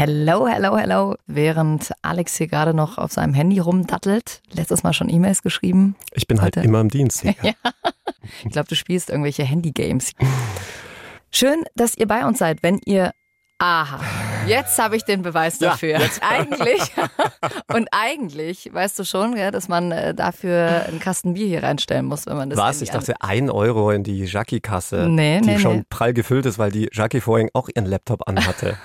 Hello, hello, hello. Während Alex hier gerade noch auf seinem Handy rumdattelt, letztes Mal schon E-Mails geschrieben. Ich bin halt Heute- immer im Dienst. Hier. ja. Ich glaube, du spielst irgendwelche Handy-Games. Schön, dass ihr bei uns seid, wenn ihr. Aha, jetzt habe ich den Beweis Ja, dafür. eigentlich. Und eigentlich, weißt du schon, ja, dass man äh, dafür einen Kasten Bier hier reinstellen muss, wenn man das. Was? Ich dachte, ein Euro in die Jackie-Kasse, Nee, die nee, schon nee. prall gefüllt ist, weil die Jackie vorhin auch ihren Laptop anhatte.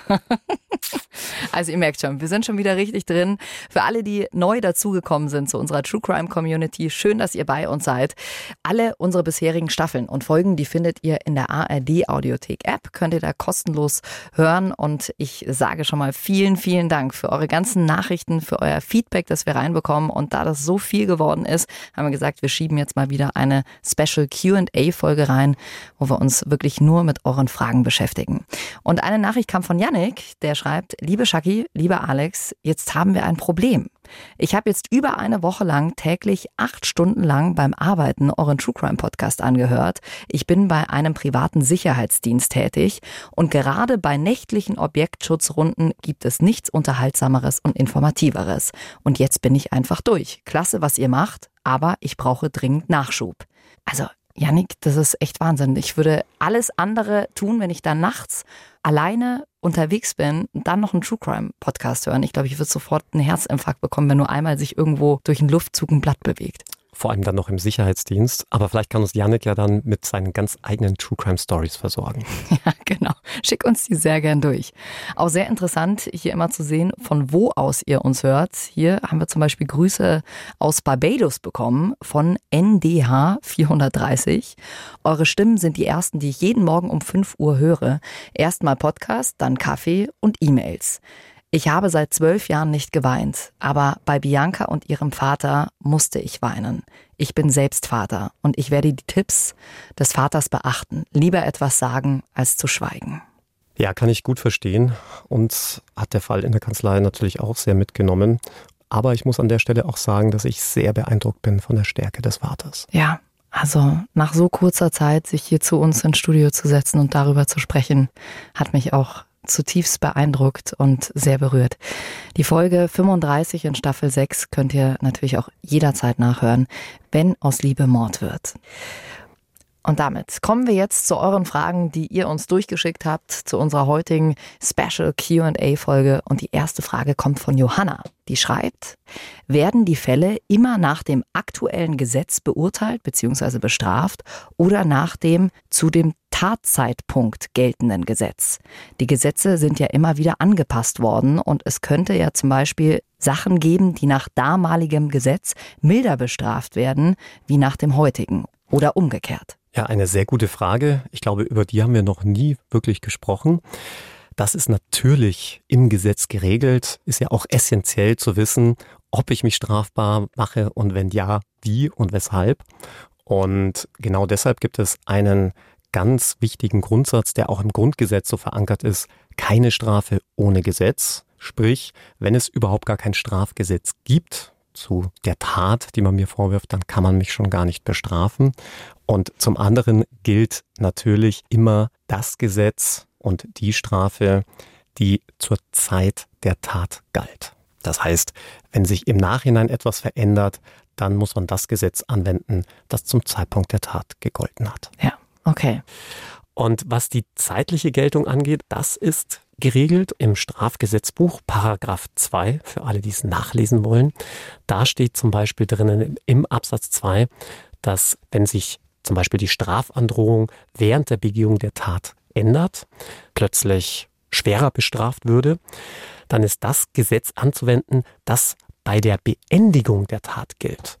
Also ihr merkt schon, wir sind schon wieder richtig drin. Für alle, die neu dazugekommen sind zu unserer True Crime Community, schön, dass ihr bei uns seid. Alle unsere bisherigen Staffeln und Folgen, die findet ihr in der ARD Audiothek App, könnt ihr da kostenlos hören und ich sage schon mal vielen, vielen Dank für eure ganzen Nachrichten, für euer Feedback, das wir reinbekommen und da das so viel geworden ist, haben wir gesagt, wir schieben jetzt mal wieder eine Special Q&A Folge rein, wo wir uns wirklich nur mit euren Fragen beschäftigen. Und eine Nachricht kam von Yannick, der schreibt, liebe Shaki, lieber Alex, jetzt haben wir ein Problem. Ich habe jetzt über eine Woche lang täglich acht Stunden lang beim Arbeiten euren True Crime Podcast angehört. Ich bin bei einem privaten Sicherheitsdienst tätig und gerade bei nächtlichen Objektschutzrunden gibt es nichts Unterhaltsameres und Informativeres. Und jetzt bin ich einfach durch. Klasse, was ihr macht, aber ich brauche dringend Nachschub. Also Janik, das ist echt Wahnsinn. Ich würde alles andere tun, wenn ich dann nachts alleine unterwegs bin und dann noch einen True Crime Podcast hören. Ich glaube, ich würde sofort einen Herzinfarkt bekommen, wenn nur einmal sich irgendwo durch einen Luftzug ein Blatt bewegt. Vor allem dann noch im Sicherheitsdienst. Aber vielleicht kann uns Yannick ja dann mit seinen ganz eigenen True Crime Stories versorgen. Ja, genau. Schick uns die sehr gern durch. Auch sehr interessant, hier immer zu sehen, von wo aus ihr uns hört. Hier haben wir zum Beispiel Grüße aus Barbados bekommen von NDH 430. Eure Stimmen sind die ersten, die ich jeden Morgen um 5 Uhr höre. Erstmal Podcast, dann Kaffee und E-Mails. Ich habe seit zwölf Jahren nicht geweint, aber bei Bianca und ihrem Vater musste ich weinen. Ich bin selbst Vater und ich werde die Tipps des Vaters beachten. Lieber etwas sagen, als zu schweigen. Ja, kann ich gut verstehen. Uns hat der Fall in der Kanzlei natürlich auch sehr mitgenommen. Aber ich muss an der Stelle auch sagen, dass ich sehr beeindruckt bin von der Stärke des Vaters. Ja, also nach so kurzer Zeit, sich hier zu uns ins Studio zu setzen und darüber zu sprechen, hat mich auch zutiefst beeindruckt und sehr berührt. Die Folge 35 in Staffel 6 könnt ihr natürlich auch jederzeit nachhören, wenn aus Liebe Mord wird. Und damit kommen wir jetzt zu euren Fragen, die ihr uns durchgeschickt habt, zu unserer heutigen Special QA-Folge. Und die erste Frage kommt von Johanna. Die schreibt, werden die Fälle immer nach dem aktuellen Gesetz beurteilt bzw. bestraft oder nach dem zu dem Tatzeitpunkt geltenden Gesetz? Die Gesetze sind ja immer wieder angepasst worden und es könnte ja zum Beispiel Sachen geben, die nach damaligem Gesetz milder bestraft werden, wie nach dem heutigen oder umgekehrt. Ja, eine sehr gute Frage. Ich glaube, über die haben wir noch nie wirklich gesprochen. Das ist natürlich im Gesetz geregelt, ist ja auch essentiell zu wissen, ob ich mich strafbar mache und wenn ja, wie und weshalb. Und genau deshalb gibt es einen ganz wichtigen Grundsatz, der auch im Grundgesetz so verankert ist, keine Strafe ohne Gesetz. Sprich, wenn es überhaupt gar kein Strafgesetz gibt zu der Tat, die man mir vorwirft, dann kann man mich schon gar nicht bestrafen. Und zum anderen gilt natürlich immer das Gesetz und die Strafe, die zur Zeit der Tat galt. Das heißt, wenn sich im Nachhinein etwas verändert, dann muss man das Gesetz anwenden, das zum Zeitpunkt der Tat gegolten hat. Ja, okay. Und was die zeitliche Geltung angeht, das ist geregelt im Strafgesetzbuch, Paragraph 2, für alle, die es nachlesen wollen. Da steht zum Beispiel drinnen im Absatz 2, dass wenn sich zum Beispiel die Strafandrohung während der Begehung der Tat ändert, plötzlich schwerer bestraft würde, dann ist das Gesetz anzuwenden, das bei der Beendigung der Tat gilt.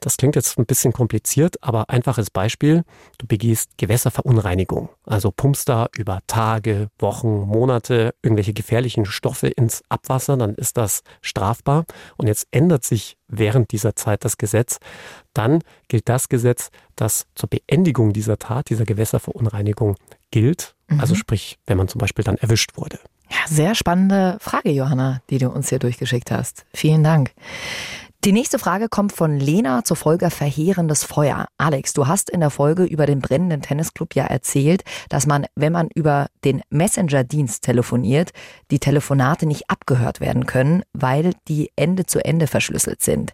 Das klingt jetzt ein bisschen kompliziert, aber einfaches Beispiel. Du begehst Gewässerverunreinigung. Also pumpst da über Tage, Wochen, Monate irgendwelche gefährlichen Stoffe ins Abwasser, dann ist das strafbar. Und jetzt ändert sich während dieser Zeit das Gesetz. Dann gilt das Gesetz, das zur Beendigung dieser Tat, dieser Gewässerverunreinigung gilt. Mhm. Also sprich, wenn man zum Beispiel dann erwischt wurde. Ja, sehr spannende Frage, Johanna, die du uns hier durchgeschickt hast. Vielen Dank. Die nächste Frage kommt von Lena zur Folge Verheerendes Feuer. Alex, du hast in der Folge über den brennenden Tennisclub ja erzählt, dass man, wenn man über den Messenger-Dienst telefoniert, die Telefonate nicht abgehört werden können, weil die Ende zu Ende verschlüsselt sind.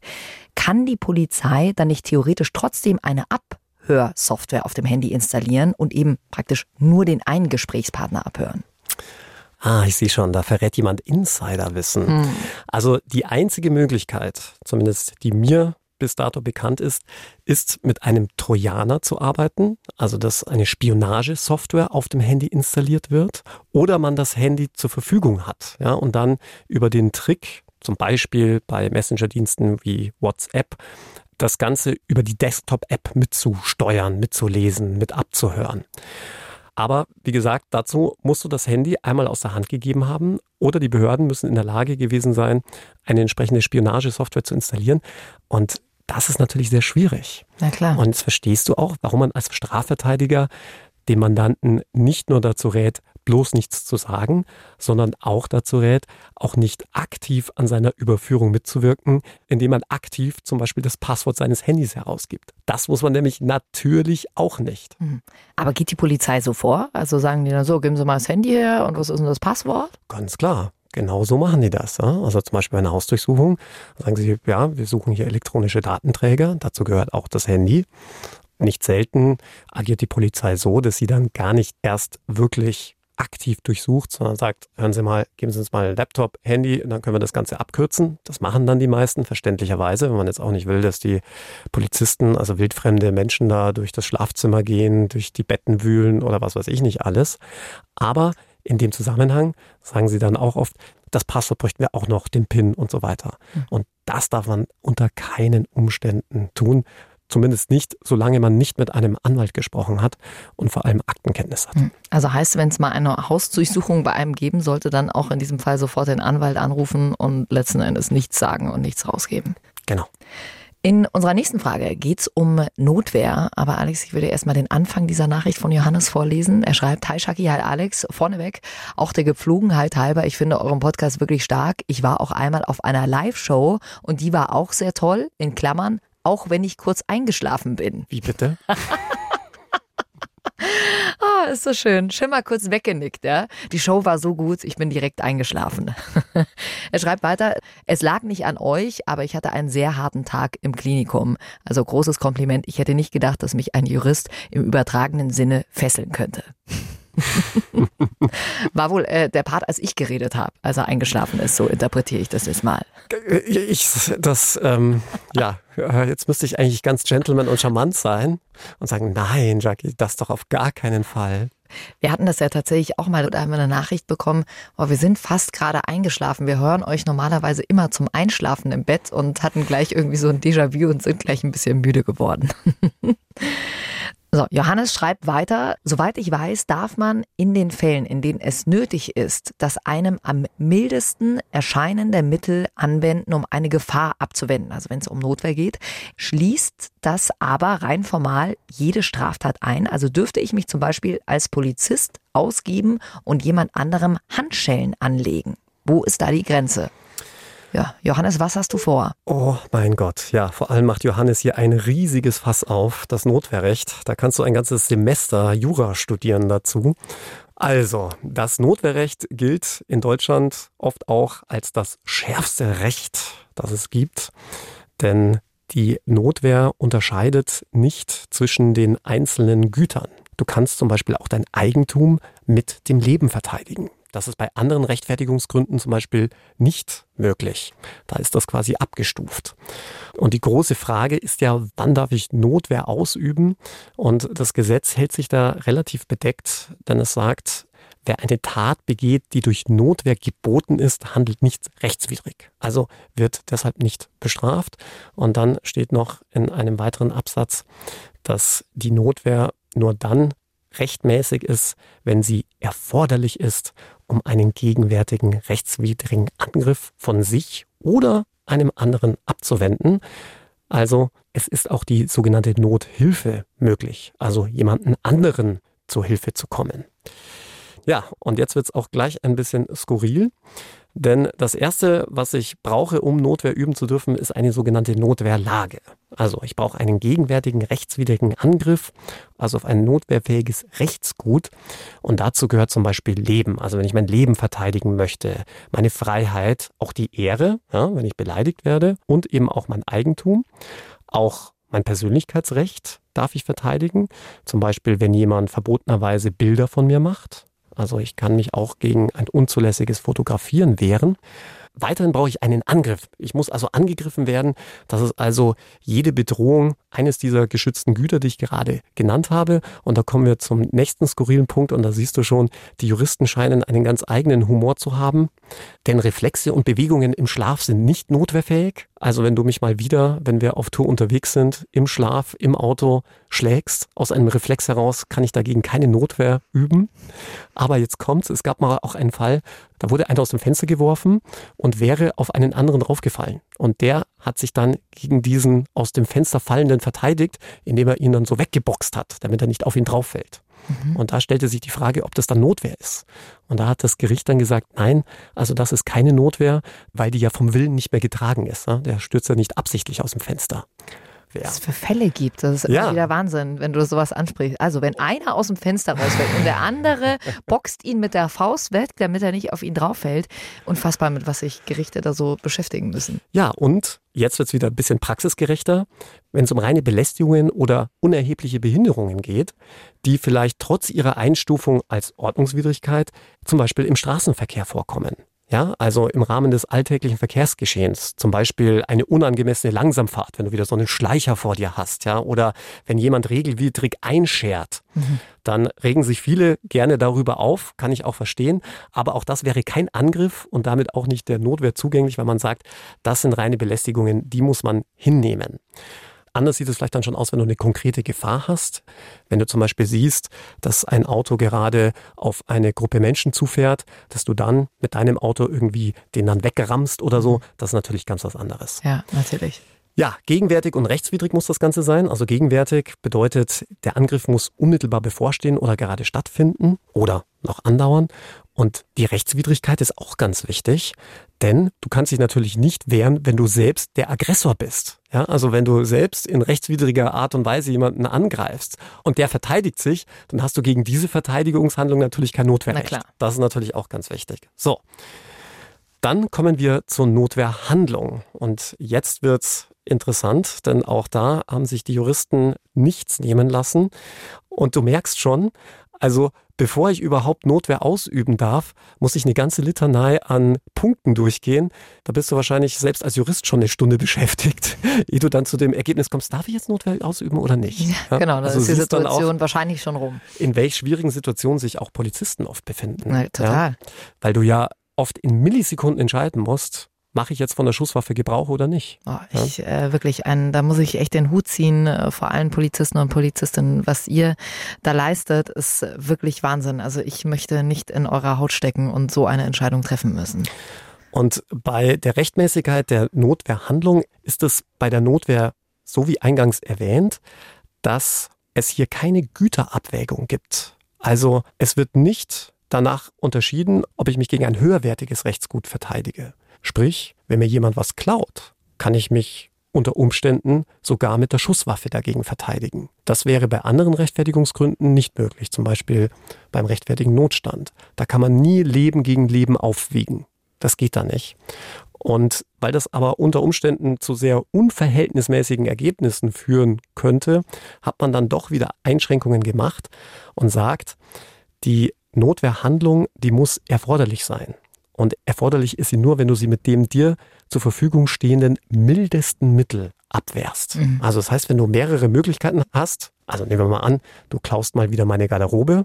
Kann die Polizei dann nicht theoretisch trotzdem eine Abhörsoftware auf dem Handy installieren und eben praktisch nur den einen Gesprächspartner abhören? Ah, ich sehe schon, da verrät jemand Insiderwissen. Hm. Also die einzige Möglichkeit, zumindest die mir bis dato bekannt ist, ist mit einem Trojaner zu arbeiten, also dass eine Spionagesoftware auf dem Handy installiert wird oder man das Handy zur Verfügung hat, ja, und dann über den Trick, zum Beispiel bei Messenger-Diensten wie WhatsApp, das Ganze über die Desktop-App mitzusteuern, mitzulesen, mit abzuhören. Aber wie gesagt, dazu musst du das Handy einmal aus der Hand gegeben haben oder die Behörden müssen in der Lage gewesen sein, eine entsprechende Spionagesoftware zu installieren. Und das ist natürlich sehr schwierig. Na klar. Und jetzt verstehst du auch, warum man als Strafverteidiger dem Mandanten nicht nur dazu rät, bloß nichts zu sagen, sondern auch dazu rät, auch nicht aktiv an seiner Überführung mitzuwirken, indem man aktiv zum Beispiel das Passwort seines Handys herausgibt. Das muss man nämlich natürlich auch nicht. Mhm. Aber geht die Polizei so vor? Also sagen die dann so, geben Sie mal das Handy her und was ist denn das Passwort? Ganz klar. Genau so machen die das. Also zum Beispiel bei einer Hausdurchsuchung sagen sie, ja, wir suchen hier elektronische Datenträger, dazu gehört auch das Handy. Nicht selten agiert die Polizei so, dass sie dann gar nicht erst wirklich aktiv durchsucht, sondern sagt, hören Sie mal, geben Sie uns mal Laptop, Handy, und dann können wir das Ganze abkürzen. Das machen dann die meisten, verständlicherweise, wenn man jetzt auch nicht will, dass die Polizisten, also wildfremde Menschen da durch das Schlafzimmer gehen, durch die Betten wühlen oder was weiß ich nicht alles. Aber in dem Zusammenhang sagen sie dann auch oft, das Passwort bräuchten wir auch noch, den PIN und so weiter. Hm. Und das darf man unter keinen Umständen tun. Zumindest nicht, solange man nicht mit einem Anwalt gesprochen hat und vor allem Aktenkenntnis hat. Hm. Also heißt, wenn es mal eine Hausdurchsuchung bei einem geben sollte, dann auch in diesem Fall sofort den Anwalt anrufen und letzten Endes nichts sagen und nichts rausgeben. Genau. In unserer nächsten Frage geht es um Notwehr. Aber Alex, ich würde erstmal den Anfang dieser Nachricht von Johannes vorlesen. Er schreibt, Hi Shaki, hi Alex, vorneweg, auch der Gepflogenheit halber, ich finde euren Podcast wirklich stark. Ich war auch einmal auf einer Live-Show und die war auch sehr toll, in Klammern, auch wenn ich kurz eingeschlafen bin. Wie bitte? Ah, oh, ist so schön. Schon mal kurz weggenickt, ja. Die Show war so gut, ich bin direkt eingeschlafen. er schreibt weiter, es lag nicht an euch, aber ich hatte einen sehr harten Tag im Klinikum. Also großes Kompliment. Ich hätte nicht gedacht, dass mich ein Jurist im übertragenen Sinne fesseln könnte. War wohl äh, der Part, als ich geredet habe, als er eingeschlafen ist. So interpretiere ich das jetzt mal. Ich, das, ähm, ja, jetzt müsste ich eigentlich ganz gentleman und charmant sein und sagen, nein, Jackie, das doch auf gar keinen Fall. Wir hatten das ja tatsächlich auch mal, da haben wir eine Nachricht bekommen, oh, wir sind fast gerade eingeschlafen. Wir hören euch normalerweise immer zum Einschlafen im Bett und hatten gleich irgendwie so ein Déjà-vu und sind gleich ein bisschen müde geworden. So, Johannes schreibt weiter, soweit ich weiß, darf man in den Fällen, in denen es nötig ist, das einem am mildesten erscheinende Mittel anwenden, um eine Gefahr abzuwenden, also wenn es um Notwehr geht, schließt das aber rein formal jede Straftat ein. Also dürfte ich mich zum Beispiel als Polizist ausgeben und jemand anderem Handschellen anlegen. Wo ist da die Grenze? Ja, Johannes, was hast du vor? Oh mein Gott, ja, vor allem macht Johannes hier ein riesiges Fass auf, das Notwehrrecht. Da kannst du ein ganzes Semester Jura studieren dazu. Also, das Notwehrrecht gilt in Deutschland oft auch als das schärfste Recht, das es gibt. Denn die Notwehr unterscheidet nicht zwischen den einzelnen Gütern. Du kannst zum Beispiel auch dein Eigentum mit dem Leben verteidigen. Das ist bei anderen Rechtfertigungsgründen zum Beispiel nicht möglich. Da ist das quasi abgestuft. Und die große Frage ist ja, wann darf ich Notwehr ausüben? Und das Gesetz hält sich da relativ bedeckt, denn es sagt, wer eine Tat begeht, die durch Notwehr geboten ist, handelt nicht rechtswidrig. Also wird deshalb nicht bestraft. Und dann steht noch in einem weiteren Absatz, dass die Notwehr nur dann rechtmäßig ist, wenn sie erforderlich ist, um einen gegenwärtigen rechtswidrigen Angriff von sich oder einem anderen abzuwenden. Also es ist auch die sogenannte Nothilfe möglich, also jemanden anderen zur Hilfe zu kommen. Ja, und jetzt wird es auch gleich ein bisschen skurril. Denn das Erste, was ich brauche, um Notwehr üben zu dürfen, ist eine sogenannte Notwehrlage. Also ich brauche einen gegenwärtigen rechtswidrigen Angriff, also auf ein notwehrfähiges Rechtsgut. Und dazu gehört zum Beispiel Leben. Also wenn ich mein Leben verteidigen möchte, meine Freiheit, auch die Ehre, ja, wenn ich beleidigt werde und eben auch mein Eigentum, auch mein Persönlichkeitsrecht darf ich verteidigen. Zum Beispiel, wenn jemand verbotenerweise Bilder von mir macht also ich kann mich auch gegen ein unzulässiges Fotografieren wehren. Weiterhin brauche ich einen Angriff. Ich muss also angegriffen werden. Das ist also jede Bedrohung eines dieser geschützten Güter, die ich gerade genannt habe. Und da kommen wir zum nächsten skurrilen Punkt. Und da siehst du schon, die Juristen scheinen einen ganz eigenen Humor zu haben. Denn Reflexe und Bewegungen im Schlaf sind nicht notwehrfähig. Also wenn du mich mal wieder, wenn wir auf Tour unterwegs sind, im Schlaf, im Auto schlägst, aus einem Reflex heraus, kann ich dagegen keine Notwehr üben. Aber jetzt kommt's, es gab mal auch einen Fall, da wurde einer aus dem Fenster geworfen und wäre auf einen anderen draufgefallen. Und der hat sich dann gegen diesen aus dem Fenster fallenden verteidigt, indem er ihn dann so weggeboxt hat, damit er nicht auf ihn drauf fällt. Mhm. Und da stellte sich die Frage, ob das dann Notwehr ist. Und da hat das Gericht dann gesagt, nein, also das ist keine Notwehr, weil die ja vom Willen nicht mehr getragen ist. Ne? Der stürzt ja nicht absichtlich aus dem Fenster. Ja. Was es für Fälle gibt. Das ist ja. wieder Wahnsinn, wenn du sowas ansprichst. Also, wenn einer aus dem Fenster rausfällt und der andere boxt ihn mit der Faust weg, damit er nicht auf ihn drauf fällt. Unfassbar, mit was sich Gerichte da so beschäftigen müssen. Ja, und jetzt wird es wieder ein bisschen praxisgerechter, wenn es um reine Belästigungen oder unerhebliche Behinderungen geht, die vielleicht trotz ihrer Einstufung als Ordnungswidrigkeit zum Beispiel im Straßenverkehr vorkommen. Ja, also im Rahmen des alltäglichen Verkehrsgeschehens, zum Beispiel eine unangemessene Langsamfahrt, wenn du wieder so einen Schleicher vor dir hast, ja, oder wenn jemand regelwidrig einschert, mhm. dann regen sich viele gerne darüber auf, kann ich auch verstehen, aber auch das wäre kein Angriff und damit auch nicht der Notwehr zugänglich, weil man sagt, das sind reine Belästigungen, die muss man hinnehmen. Anders sieht es vielleicht dann schon aus, wenn du eine konkrete Gefahr hast. Wenn du zum Beispiel siehst, dass ein Auto gerade auf eine Gruppe Menschen zufährt, dass du dann mit deinem Auto irgendwie den dann wegrammst oder so, das ist natürlich ganz was anderes. Ja, natürlich. Ja, gegenwärtig und rechtswidrig muss das Ganze sein. Also gegenwärtig bedeutet, der Angriff muss unmittelbar bevorstehen oder gerade stattfinden oder noch andauern. Und die Rechtswidrigkeit ist auch ganz wichtig, denn du kannst dich natürlich nicht wehren, wenn du selbst der Aggressor bist. Ja, also wenn du selbst in rechtswidriger Art und Weise jemanden angreifst und der verteidigt sich, dann hast du gegen diese Verteidigungshandlung natürlich kein Notwehrrecht. Na klar. Das ist natürlich auch ganz wichtig. So. Dann kommen wir zur Notwehrhandlung. Und jetzt wird's interessant, denn auch da haben sich die Juristen nichts nehmen lassen. Und du merkst schon, also bevor ich überhaupt Notwehr ausüben darf, muss ich eine ganze Litanei an Punkten durchgehen. Da bist du wahrscheinlich selbst als Jurist schon eine Stunde beschäftigt, ehe du dann zu dem Ergebnis kommst, darf ich jetzt Notwehr ausüben oder nicht? Ja, genau, da also ist die Situation wahrscheinlich schon rum. In welch schwierigen Situationen sich auch Polizisten oft befinden. Na, total. Ja? Weil du ja oft in Millisekunden entscheiden musst, mache ich jetzt von der Schusswaffe Gebrauch oder nicht? Oh, ich ja? äh, wirklich ein, da muss ich echt den Hut ziehen äh, vor allen Polizisten und Polizistinnen. Was ihr da leistet, ist wirklich Wahnsinn. Also ich möchte nicht in eurer Haut stecken und so eine Entscheidung treffen müssen. Und bei der Rechtmäßigkeit der Notwehrhandlung ist es bei der Notwehr, so wie eingangs erwähnt, dass es hier keine Güterabwägung gibt. Also es wird nicht danach unterschieden, ob ich mich gegen ein höherwertiges Rechtsgut verteidige. Sprich, wenn mir jemand was klaut, kann ich mich unter Umständen sogar mit der Schusswaffe dagegen verteidigen. Das wäre bei anderen Rechtfertigungsgründen nicht möglich, zum Beispiel beim rechtfertigen Notstand. Da kann man nie Leben gegen Leben aufwiegen. Das geht da nicht. Und weil das aber unter Umständen zu sehr unverhältnismäßigen Ergebnissen führen könnte, hat man dann doch wieder Einschränkungen gemacht und sagt, die Notwehrhandlung, die muss erforderlich sein. Und erforderlich ist sie nur, wenn du sie mit dem dir zur Verfügung stehenden mildesten Mittel abwehrst. Mhm. Also das heißt, wenn du mehrere Möglichkeiten hast, also nehmen wir mal an, du klaust mal wieder meine Garderobe,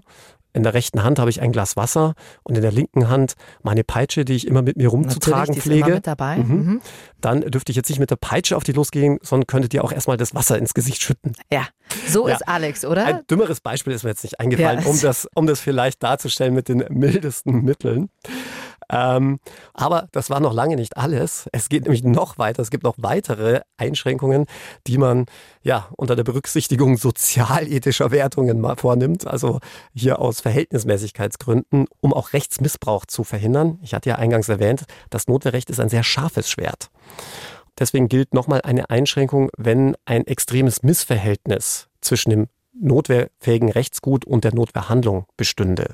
in der rechten Hand habe ich ein Glas Wasser und in der linken Hand meine Peitsche, die ich immer mit mir rumzutragen pflege. Immer mit dabei. Mhm. Mhm. Dann dürfte ich jetzt nicht mit der Peitsche auf die losgehen, sondern könntet ihr auch erstmal das Wasser ins Gesicht schütten. Ja, so Ja. ist Alex, oder? Ein dümmeres Beispiel ist mir jetzt nicht eingefallen, Ja. um, das, um das vielleicht darzustellen mit den mildesten Mitteln. Ähm, aber das war noch lange nicht alles. Es geht nämlich noch weiter. Es gibt noch weitere Einschränkungen, die man ja unter der Berücksichtigung sozialethischer Wertungen mal vornimmt. Also hier aus Verhältnismäßigkeitsgründen, um auch Rechtsmissbrauch zu verhindern. Ich hatte ja eingangs erwähnt, das Notwehrrecht ist ein sehr scharfes Schwert. Deswegen gilt nochmal eine Einschränkung, wenn ein extremes Missverhältnis zwischen dem notwehrfähigen Rechtsgut und der Notwehrhandlung bestünde.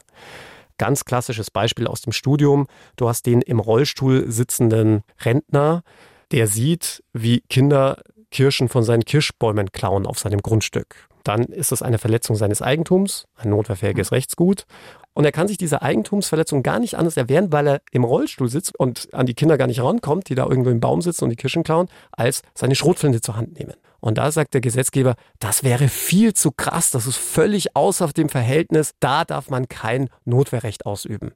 Ganz klassisches Beispiel aus dem Studium. Du hast den im Rollstuhl sitzenden Rentner, der sieht, wie Kinder Kirschen von seinen Kirschbäumen klauen auf seinem Grundstück. Dann ist das eine Verletzung seines Eigentums, ein notwehrfähiges Rechtsgut. Und er kann sich diese Eigentumsverletzung gar nicht anders erwehren, weil er im Rollstuhl sitzt und an die Kinder gar nicht rankommt, die da irgendwo im Baum sitzen und die Kirschen klauen, als seine Schrotflinte zur Hand nehmen. Und da sagt der Gesetzgeber, das wäre viel zu krass, das ist völlig außer dem Verhältnis, da darf man kein Notwehrrecht ausüben.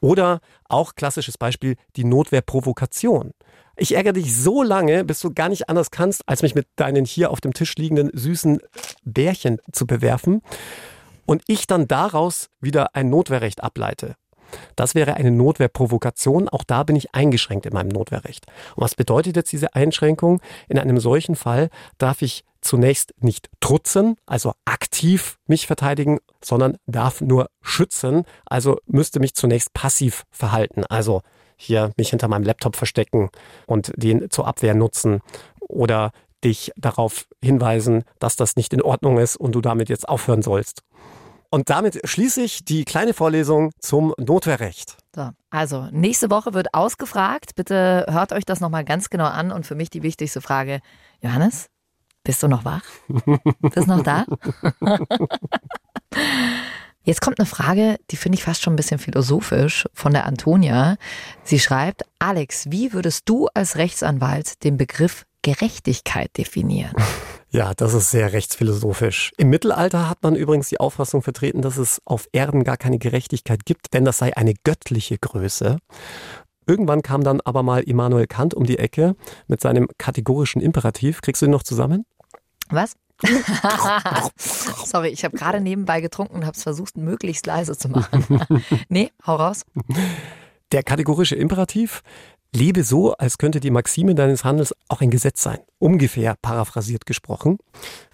Oder auch klassisches Beispiel, die Notwehrprovokation. Ich ärgere dich so lange, bis du gar nicht anders kannst, als mich mit deinen hier auf dem Tisch liegenden süßen Bärchen zu bewerfen und ich dann daraus wieder ein Notwehrrecht ableite. Das wäre eine Notwehrprovokation. Auch da bin ich eingeschränkt in meinem Notwehrrecht. Und was bedeutet jetzt diese Einschränkung? In einem solchen Fall darf ich zunächst nicht trutzen, also aktiv mich verteidigen, sondern darf nur schützen, also müsste mich zunächst passiv verhalten, also hier mich hinter meinem Laptop verstecken und den zur Abwehr nutzen oder dich darauf hinweisen, dass das nicht in Ordnung ist und du damit jetzt aufhören sollst. Und damit schließe ich die kleine Vorlesung zum Notwehrrecht. So, also, nächste Woche wird ausgefragt. Bitte hört euch das nochmal ganz genau an. Und für mich die wichtigste Frage: Johannes, bist du noch wach? Bist noch da? Jetzt kommt eine Frage, die finde ich fast schon ein bisschen philosophisch von der Antonia. Sie schreibt, Alex, wie würdest du als Rechtsanwalt den Begriff Gerechtigkeit definieren? Ja, das ist sehr rechtsphilosophisch. Im Mittelalter hat man übrigens die Auffassung vertreten, dass es auf Erden gar keine Gerechtigkeit gibt, denn das sei eine göttliche Größe. Irgendwann kam dann aber mal Immanuel Kant um die Ecke mit seinem kategorischen Imperativ. Kriegst du ihn noch zusammen? Was? Sorry, ich habe gerade nebenbei getrunken und habe es versucht, möglichst leise zu machen. nee, hau raus. Der kategorische Imperativ, lebe so, als könnte die Maxime deines Handels auch ein Gesetz sein. Ungefähr paraphrasiert gesprochen.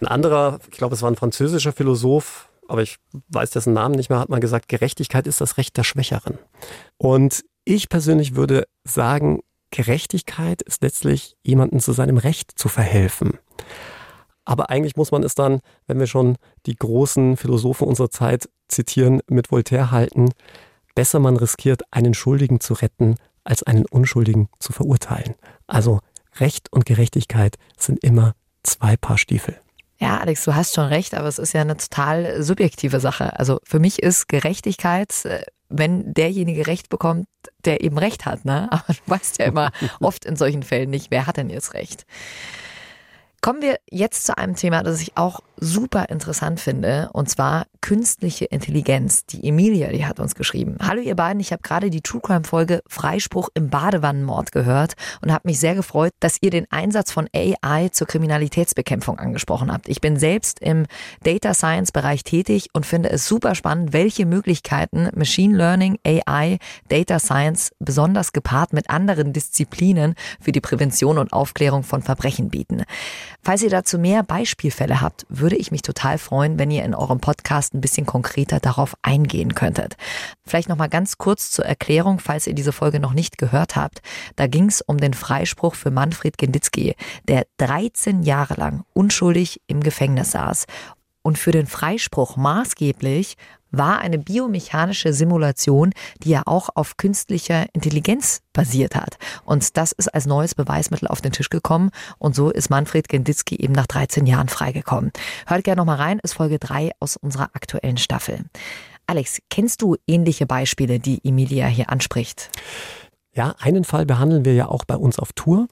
Ein anderer, ich glaube, es war ein französischer Philosoph, aber ich weiß dessen Namen nicht mehr, hat mal gesagt, Gerechtigkeit ist das Recht der Schwächeren. Und ich persönlich würde sagen, Gerechtigkeit ist letztlich, jemanden zu seinem Recht zu verhelfen. Aber eigentlich muss man es dann, wenn wir schon die großen Philosophen unserer Zeit zitieren, mit Voltaire halten, besser man riskiert, einen Schuldigen zu retten, als einen Unschuldigen zu verurteilen. Also Recht und Gerechtigkeit sind immer zwei Paar Stiefel. Ja, Alex, du hast schon recht, aber es ist ja eine total subjektive Sache. Also für mich ist Gerechtigkeit, äh, wenn derjenige Recht bekommt, der eben Recht hat. Ne? Aber du weißt ja immer oft in solchen Fällen nicht, wer hat denn jetzt Recht. Kommen wir jetzt zu einem Thema, das ich auch super interessant finde, und zwar künstliche Intelligenz. Die Emilia, die hat uns geschrieben. Hallo ihr beiden, ich habe gerade die True Crime Folge Freispruch im Badewannenmord gehört und habe mich sehr gefreut, dass ihr den Einsatz von AI zur Kriminalitätsbekämpfung angesprochen habt. Ich bin selbst im Data Science Bereich tätig und finde es super spannend, welche Möglichkeiten Machine Learning, AI, Data Science besonders gepaart mit anderen Disziplinen für die Prävention und Aufklärung von Verbrechen bieten. Falls ihr dazu mehr Beispielfälle habt, würde ich mich total freuen, wenn ihr in eurem Podcast ein bisschen konkreter darauf eingehen könntet. Vielleicht noch mal ganz kurz zur Erklärung, falls ihr diese Folge noch nicht gehört habt. Da ging es um den Freispruch für Manfred Genditzki, der 13 Jahre lang unschuldig im Gefängnis saß. Und für den Freispruch maßgeblich war eine biomechanische Simulation, die ja auch auf künstlicher Intelligenz basiert hat. Und das ist als neues Beweismittel auf den Tisch gekommen. Und so ist Manfred Genditzki eben nach 13 Jahren freigekommen. Hört gerne nochmal rein, ist Folge 3 aus unserer aktuellen Staffel. Alex, kennst du ähnliche Beispiele, die Emilia hier anspricht? Ja, einen Fall behandeln wir ja auch bei uns auf Tour.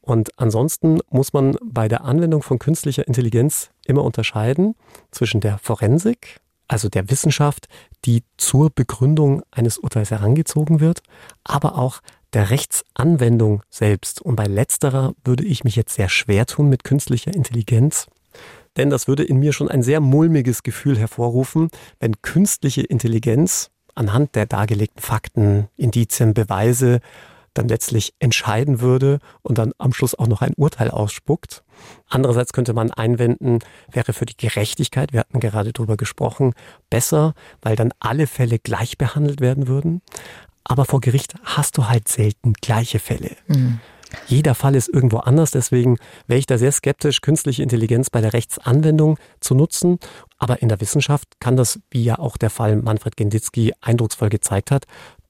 Und ansonsten muss man bei der Anwendung von künstlicher Intelligenz immer unterscheiden zwischen der Forensik, also der Wissenschaft, die zur Begründung eines Urteils herangezogen wird, aber auch der Rechtsanwendung selbst. Und bei letzterer würde ich mich jetzt sehr schwer tun mit künstlicher Intelligenz. Denn das würde in mir schon ein sehr mulmiges Gefühl hervorrufen, wenn künstliche Intelligenz anhand der dargelegten Fakten, Indizien, Beweise dann letztlich entscheiden würde und dann am Schluss auch noch ein Urteil ausspuckt. Andererseits könnte man einwenden, wäre für die Gerechtigkeit, wir hatten gerade darüber gesprochen, besser, weil dann alle Fälle gleich behandelt werden würden. Aber vor Gericht hast du halt selten gleiche Fälle. Mhm. Jeder Fall ist irgendwo anders, deswegen wäre ich da sehr skeptisch, künstliche Intelligenz bei der Rechtsanwendung zu nutzen. Aber in der Wissenschaft kann das, wie ja auch der Fall Manfred Genditzki eindrucksvoll gezeigt hat,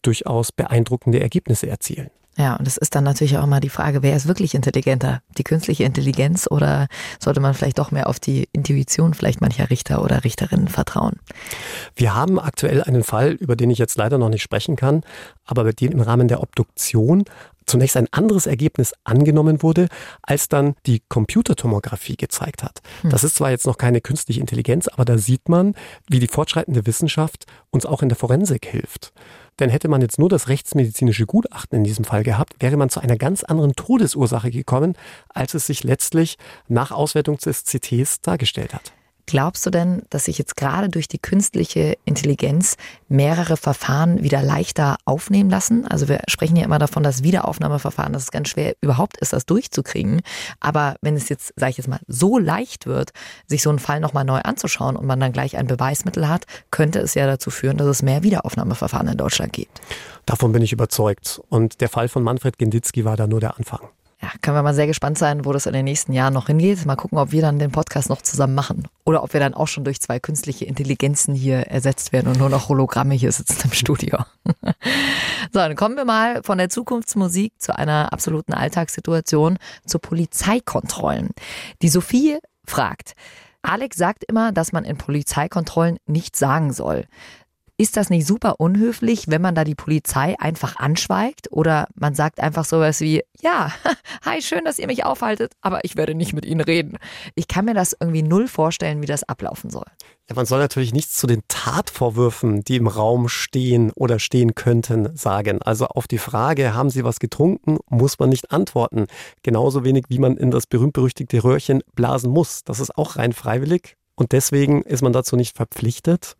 durchaus beeindruckende Ergebnisse erzielen. Ja, und es ist dann natürlich auch mal die Frage, wer ist wirklich intelligenter? Die künstliche Intelligenz oder sollte man vielleicht doch mehr auf die Intuition vielleicht mancher Richter oder Richterinnen vertrauen? Wir haben aktuell einen Fall, über den ich jetzt leider noch nicht sprechen kann, aber bei dem im Rahmen der Obduktion zunächst ein anderes Ergebnis angenommen wurde, als dann die Computertomographie gezeigt hat. Hm. Das ist zwar jetzt noch keine künstliche Intelligenz, aber da sieht man, wie die fortschreitende Wissenschaft uns auch in der Forensik hilft. Denn hätte man jetzt nur das rechtsmedizinische Gutachten in diesem Fall gehabt, wäre man zu einer ganz anderen Todesursache gekommen, als es sich letztlich nach Auswertung des CTs dargestellt hat. Glaubst du denn, dass sich jetzt gerade durch die künstliche Intelligenz mehrere Verfahren wieder leichter aufnehmen lassen? Also wir sprechen ja immer davon, dass Wiederaufnahmeverfahren, dass es ganz schwer überhaupt ist, das durchzukriegen. Aber wenn es jetzt, sage ich jetzt mal, so leicht wird, sich so einen Fall nochmal neu anzuschauen und man dann gleich ein Beweismittel hat, könnte es ja dazu führen, dass es mehr Wiederaufnahmeverfahren in Deutschland gibt. Davon bin ich überzeugt. Und der Fall von Manfred Genditzki war da nur der Anfang. Ja, können wir mal sehr gespannt sein, wo das in den nächsten Jahren noch hingeht. Mal gucken, ob wir dann den Podcast noch zusammen machen. Oder ob wir dann auch schon durch zwei künstliche Intelligenzen hier ersetzt werden und nur noch Hologramme hier sitzen im Studio. so, dann kommen wir mal von der Zukunftsmusik zu einer absoluten Alltagssituation, zu Polizeikontrollen. Die Sophie fragt, Alex sagt immer, dass man in Polizeikontrollen nichts sagen soll. Ist das nicht super unhöflich, wenn man da die Polizei einfach anschweigt oder man sagt einfach sowas wie, ja, hi, schön, dass ihr mich aufhaltet, aber ich werde nicht mit Ihnen reden. Ich kann mir das irgendwie null vorstellen, wie das ablaufen soll. Ja, man soll natürlich nichts zu den Tatvorwürfen, die im Raum stehen oder stehen könnten, sagen. Also auf die Frage, haben Sie was getrunken, muss man nicht antworten. Genauso wenig, wie man in das berühmt-berüchtigte Röhrchen blasen muss. Das ist auch rein freiwillig. Und deswegen ist man dazu nicht verpflichtet.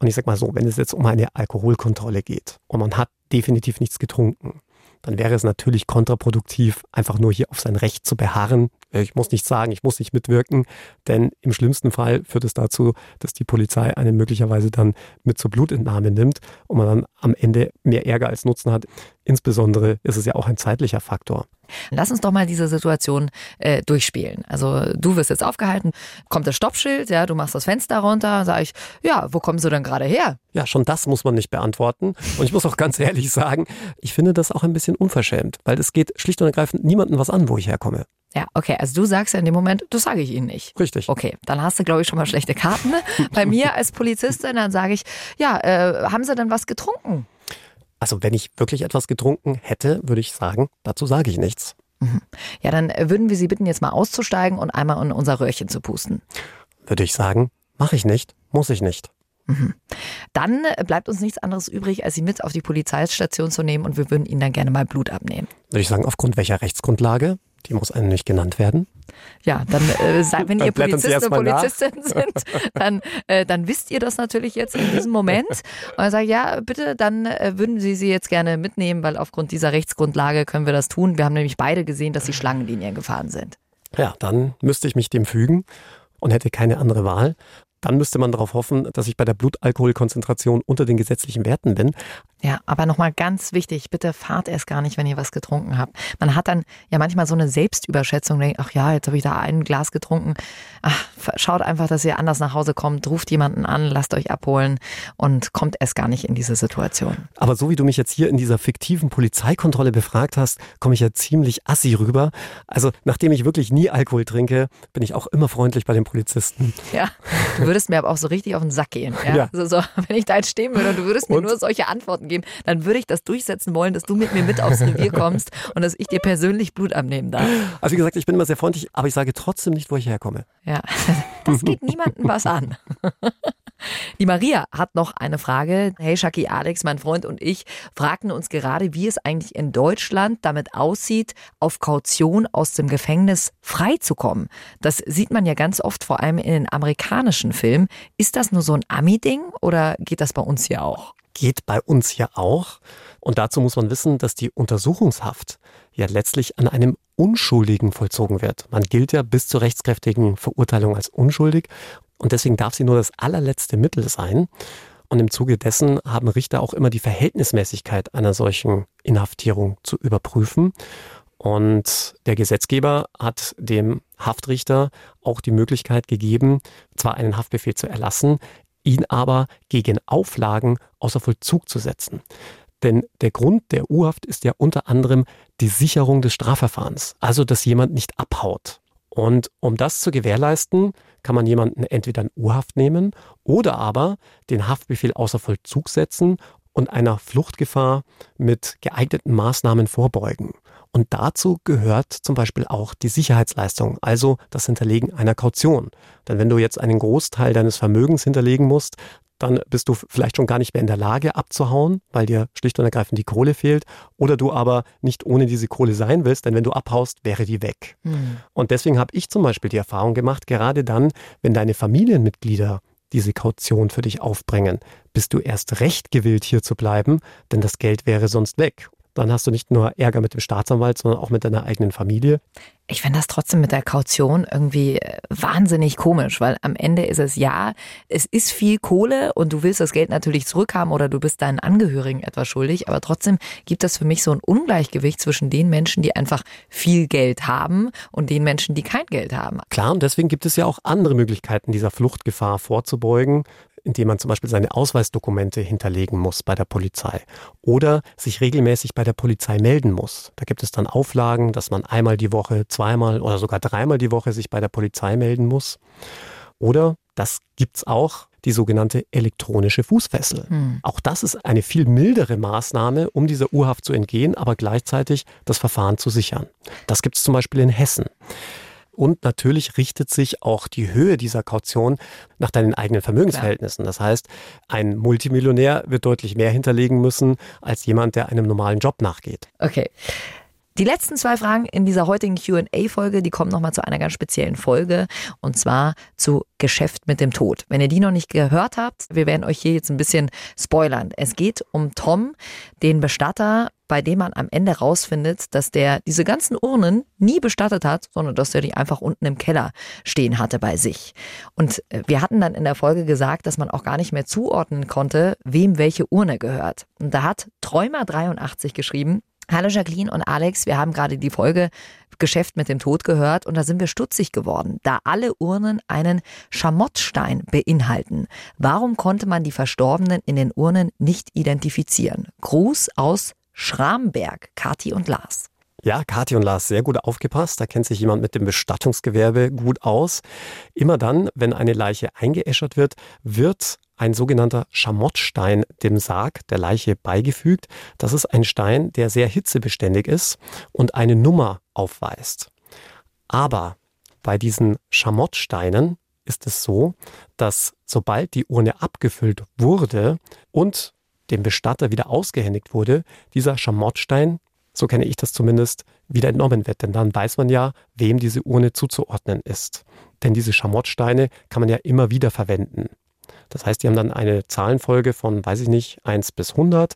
Und ich sag mal so, wenn es jetzt um eine Alkoholkontrolle geht und man hat definitiv nichts getrunken, dann wäre es natürlich kontraproduktiv, einfach nur hier auf sein Recht zu beharren. Ich muss nicht sagen, ich muss nicht mitwirken, denn im schlimmsten Fall führt es dazu, dass die Polizei einen möglicherweise dann mit zur Blutentnahme nimmt und man dann am Ende mehr Ärger als Nutzen hat. Insbesondere ist es ja auch ein zeitlicher Faktor. Lass uns doch mal diese Situation äh, durchspielen. Also du wirst jetzt aufgehalten, kommt das Stoppschild, ja, du machst das Fenster runter, sage ich, ja, wo kommst du denn gerade her? Ja, schon das muss man nicht beantworten. Und ich muss auch ganz ehrlich sagen, ich finde das auch ein bisschen unverschämt, weil es geht schlicht und ergreifend niemandem was an, wo ich herkomme. Ja, okay, also du sagst ja in dem Moment, das sage ich Ihnen nicht. Richtig. Okay, dann hast du, glaube ich, schon mal schlechte Karten. Bei mir als Polizistin, dann sage ich, ja, äh, haben Sie denn was getrunken? Also wenn ich wirklich etwas getrunken hätte, würde ich sagen, dazu sage ich nichts. Mhm. Ja, dann äh, würden wir Sie bitten, jetzt mal auszusteigen und einmal in unser Röhrchen zu pusten. Würde ich sagen, mache ich nicht, muss ich nicht. Mhm. Dann bleibt uns nichts anderes übrig, als Sie mit auf die Polizeistation zu nehmen und wir würden Ihnen dann gerne mal Blut abnehmen. Würde ich sagen, aufgrund welcher Rechtsgrundlage? Die muss einem nicht genannt werden. Ja, dann, äh, wenn ihr Polizist und Polizistin sind, dann, äh, dann wisst ihr das natürlich jetzt in diesem Moment. Und dann sage ich, ja, bitte, dann äh, würden Sie sie jetzt gerne mitnehmen, weil aufgrund dieser Rechtsgrundlage können wir das tun. Wir haben nämlich beide gesehen, dass Sie Schlangenlinien gefahren sind. Ja, dann müsste ich mich dem fügen und hätte keine andere Wahl. Dann müsste man darauf hoffen, dass ich bei der Blutalkoholkonzentration unter den gesetzlichen Werten bin. Ja, aber nochmal ganz wichtig, bitte fahrt erst gar nicht, wenn ihr was getrunken habt. Man hat dann ja manchmal so eine Selbstüberschätzung, denkt, ach ja, jetzt habe ich da ein Glas getrunken. Ach, schaut einfach, dass ihr anders nach Hause kommt, ruft jemanden an, lasst euch abholen und kommt erst gar nicht in diese Situation. Aber so wie du mich jetzt hier in dieser fiktiven Polizeikontrolle befragt hast, komme ich ja ziemlich assi rüber. Also nachdem ich wirklich nie Alkohol trinke, bin ich auch immer freundlich bei den Polizisten. Ja, würdest mir aber auch so richtig auf den Sack gehen. Ja? ja. Also so, wenn ich da jetzt stehen würde und du würdest mir und? nur solche Antworten geben, dann würde ich das durchsetzen wollen, dass du mit mir mit aufs Revier kommst und dass ich dir persönlich Blut abnehmen darf. Also wie gesagt, ich bin immer sehr freundlich, aber ich sage trotzdem nicht, wo ich herkomme. Ja, das geht niemandem was an. Die Maria hat noch eine Frage. Hey Shaki Alex, mein Freund und ich fragten uns gerade, wie es eigentlich in Deutschland damit aussieht, auf Kaution aus dem Gefängnis freizukommen. Das sieht man ja ganz oft, vor allem in den amerikanischen Filmen. Ist das nur so ein Ami-Ding oder geht das bei uns hier auch? Geht bei uns hier auch. Und dazu muss man wissen, dass die Untersuchungshaft ja letztlich an einem Unschuldigen vollzogen wird. Man gilt ja bis zur rechtskräftigen Verurteilung als unschuldig und deswegen darf sie nur das allerletzte Mittel sein. Und im Zuge dessen haben Richter auch immer die Verhältnismäßigkeit einer solchen Inhaftierung zu überprüfen. Und der Gesetzgeber hat dem Haftrichter auch die Möglichkeit gegeben, zwar einen Haftbefehl zu erlassen, ihn aber gegen Auflagen außer Vollzug zu setzen. Denn der Grund der U-Haft ist ja unter anderem die Sicherung des Strafverfahrens, also dass jemand nicht abhaut. Und um das zu gewährleisten, kann man jemanden entweder in Urhaft nehmen oder aber den Haftbefehl außer Vollzug setzen und einer Fluchtgefahr mit geeigneten Maßnahmen vorbeugen. Und dazu gehört zum Beispiel auch die Sicherheitsleistung, also das Hinterlegen einer Kaution. Denn wenn du jetzt einen Großteil deines Vermögens hinterlegen musst, dann bist du vielleicht schon gar nicht mehr in der Lage abzuhauen, weil dir schlicht und ergreifend die Kohle fehlt. Oder du aber nicht ohne diese Kohle sein willst, denn wenn du abhaust, wäre die weg. Mhm. Und deswegen habe ich zum Beispiel die Erfahrung gemacht, gerade dann, wenn deine Familienmitglieder diese Kaution für dich aufbringen, bist du erst recht gewillt, hier zu bleiben, denn das Geld wäre sonst weg dann hast du nicht nur Ärger mit dem Staatsanwalt, sondern auch mit deiner eigenen Familie. Ich finde das trotzdem mit der Kaution irgendwie äh, wahnsinnig komisch, weil am Ende ist es ja, es ist viel Kohle und du willst das Geld natürlich zurückhaben oder du bist deinen Angehörigen etwas schuldig, aber trotzdem gibt es für mich so ein Ungleichgewicht zwischen den Menschen, die einfach viel Geld haben und den Menschen, die kein Geld haben. Klar, und deswegen gibt es ja auch andere Möglichkeiten, dieser Fluchtgefahr vorzubeugen indem man zum Beispiel seine Ausweisdokumente hinterlegen muss bei der Polizei oder sich regelmäßig bei der Polizei melden muss. Da gibt es dann Auflagen, dass man einmal die Woche, zweimal oder sogar dreimal die Woche sich bei der Polizei melden muss. Oder das gibt es auch, die sogenannte elektronische Fußfessel. Hm. Auch das ist eine viel mildere Maßnahme, um dieser Urhaft zu entgehen, aber gleichzeitig das Verfahren zu sichern. Das gibt es zum Beispiel in Hessen. Und natürlich richtet sich auch die Höhe dieser Kaution nach deinen eigenen Vermögensverhältnissen. Das heißt, ein Multimillionär wird deutlich mehr hinterlegen müssen als jemand, der einem normalen Job nachgeht. Okay. Die letzten zwei Fragen in dieser heutigen QA-Folge, die kommen nochmal zu einer ganz speziellen Folge und zwar zu Geschäft mit dem Tod. Wenn ihr die noch nicht gehört habt, wir werden euch hier jetzt ein bisschen spoilern. Es geht um Tom, den Bestatter, bei dem man am Ende rausfindet, dass der diese ganzen Urnen nie bestattet hat, sondern dass er die einfach unten im Keller stehen hatte bei sich. Und äh, wir hatten dann in der Folge gesagt, dass man auch gar nicht mehr zuordnen konnte, wem welche Urne gehört. Und da hat Träumer 83 geschrieben, Hallo Jacqueline und Alex, wir haben gerade die Folge Geschäft mit dem Tod gehört und da sind wir stutzig geworden, da alle Urnen einen Schamottstein beinhalten. Warum konnte man die Verstorbenen in den Urnen nicht identifizieren? Gruß aus Schramberg, Kati und Lars. Ja, Kathi und Lars, sehr gut aufgepasst. Da kennt sich jemand mit dem Bestattungsgewerbe gut aus. Immer dann, wenn eine Leiche eingeäschert wird, wird ein sogenannter Schamottstein dem Sarg der Leiche beigefügt. Das ist ein Stein, der sehr hitzebeständig ist und eine Nummer aufweist. Aber bei diesen Schamottsteinen ist es so, dass sobald die Urne abgefüllt wurde und dem Bestatter wieder ausgehändigt wurde, dieser Schamottstein, so kenne ich das zumindest, wieder entnommen wird. Denn dann weiß man ja, wem diese Urne zuzuordnen ist. Denn diese Schamottsteine kann man ja immer wieder verwenden. Das heißt, die haben dann eine Zahlenfolge von, weiß ich nicht, 1 bis 100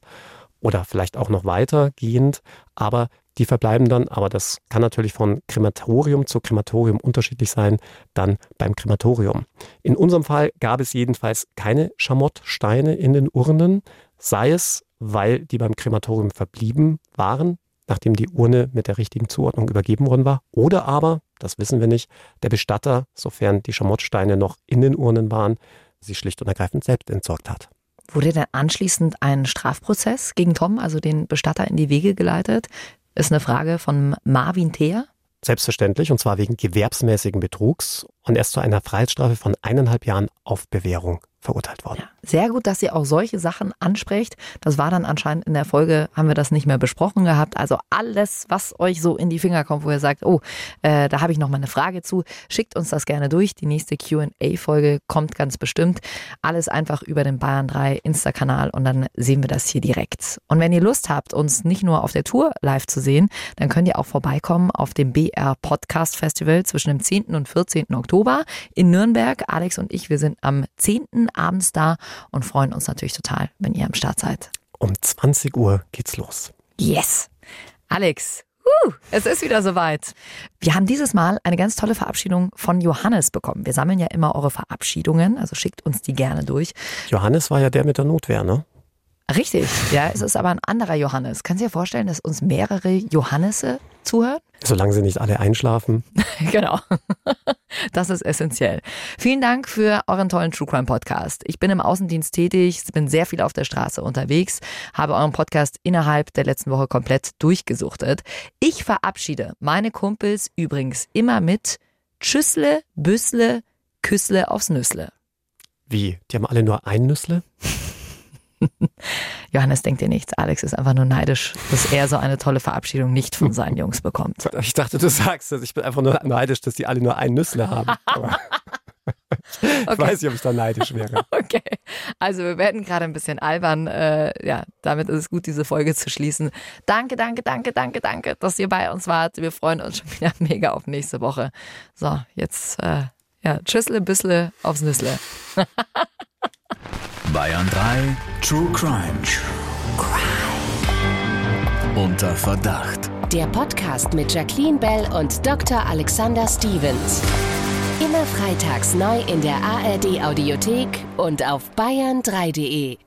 oder vielleicht auch noch weitergehend, aber die verbleiben dann, aber das kann natürlich von Krematorium zu Krematorium unterschiedlich sein, dann beim Krematorium. In unserem Fall gab es jedenfalls keine Schamottsteine in den Urnen, sei es, weil die beim Krematorium verblieben waren, nachdem die Urne mit der richtigen Zuordnung übergeben worden war, oder aber, das wissen wir nicht, der Bestatter, sofern die Schamottsteine noch in den Urnen waren, sie schlicht und ergreifend selbst entsorgt hat. Wurde dann anschließend ein Strafprozess gegen Tom, also den Bestatter, in die Wege geleitet? Ist eine Frage von Marvin Theer. Selbstverständlich, und zwar wegen gewerbsmäßigen Betrugs und erst zu einer Freiheitsstrafe von eineinhalb Jahren auf Bewährung verurteilt worden. Ja, sehr gut, dass ihr auch solche Sachen ansprecht. Das war dann anscheinend in der Folge, haben wir das nicht mehr besprochen gehabt. Also alles, was euch so in die Finger kommt, wo ihr sagt, oh, äh, da habe ich noch mal eine Frage zu, schickt uns das gerne durch. Die nächste Q&A-Folge kommt ganz bestimmt. Alles einfach über den Bayern 3 Insta-Kanal und dann sehen wir das hier direkt. Und wenn ihr Lust habt, uns nicht nur auf der Tour live zu sehen, dann könnt ihr auch vorbeikommen auf dem BR Podcast Festival zwischen dem 10. und 14. Oktober in Nürnberg. Alex und ich, wir sind am 10. abends da und freuen uns natürlich total, wenn ihr am Start seid. Um 20 Uhr geht's los. Yes. Alex, Uh, es ist wieder soweit. Wir haben dieses Mal eine ganz tolle Verabschiedung von Johannes bekommen. Wir sammeln ja immer eure Verabschiedungen, also schickt uns die gerne durch. Johannes war ja der mit der Notwehr, ne? Richtig, ja, es ist aber ein anderer Johannes. Kannst du dir vorstellen, dass uns mehrere Johannese zuhören? Solange sie nicht alle einschlafen. genau. Das ist essentiell. Vielen Dank für euren tollen True Crime Podcast. Ich bin im Außendienst tätig, bin sehr viel auf der Straße unterwegs, habe euren Podcast innerhalb der letzten Woche komplett durchgesuchtet. Ich verabschiede meine Kumpels übrigens immer mit Tschüssle, Büssle, Küssle aufs Nüssle. Wie? Die haben alle nur ein Nüssle? Johannes denkt dir nichts. Alex ist einfach nur neidisch, dass er so eine tolle Verabschiedung nicht von seinen Jungs bekommt. Ich dachte, du sagst das. Ich bin einfach nur neidisch, dass die alle nur ein Nüssle haben. Aber ich okay. weiß nicht, ob ich da neidisch wäre. Okay. Also wir werden gerade ein bisschen albern. Äh, ja, damit ist es gut, diese Folge zu schließen. Danke, danke, danke, danke, danke, dass ihr bei uns wart. Wir freuen uns schon wieder mega auf nächste Woche. So, jetzt äh, ja, tschüssle, bissle aufs Nüssle. Bayern 3 True Crime. True. Unter Verdacht. Der Podcast mit Jacqueline Bell und Dr. Alexander Stevens. Immer freitags neu in der ARD Audiothek und auf bayern3.de.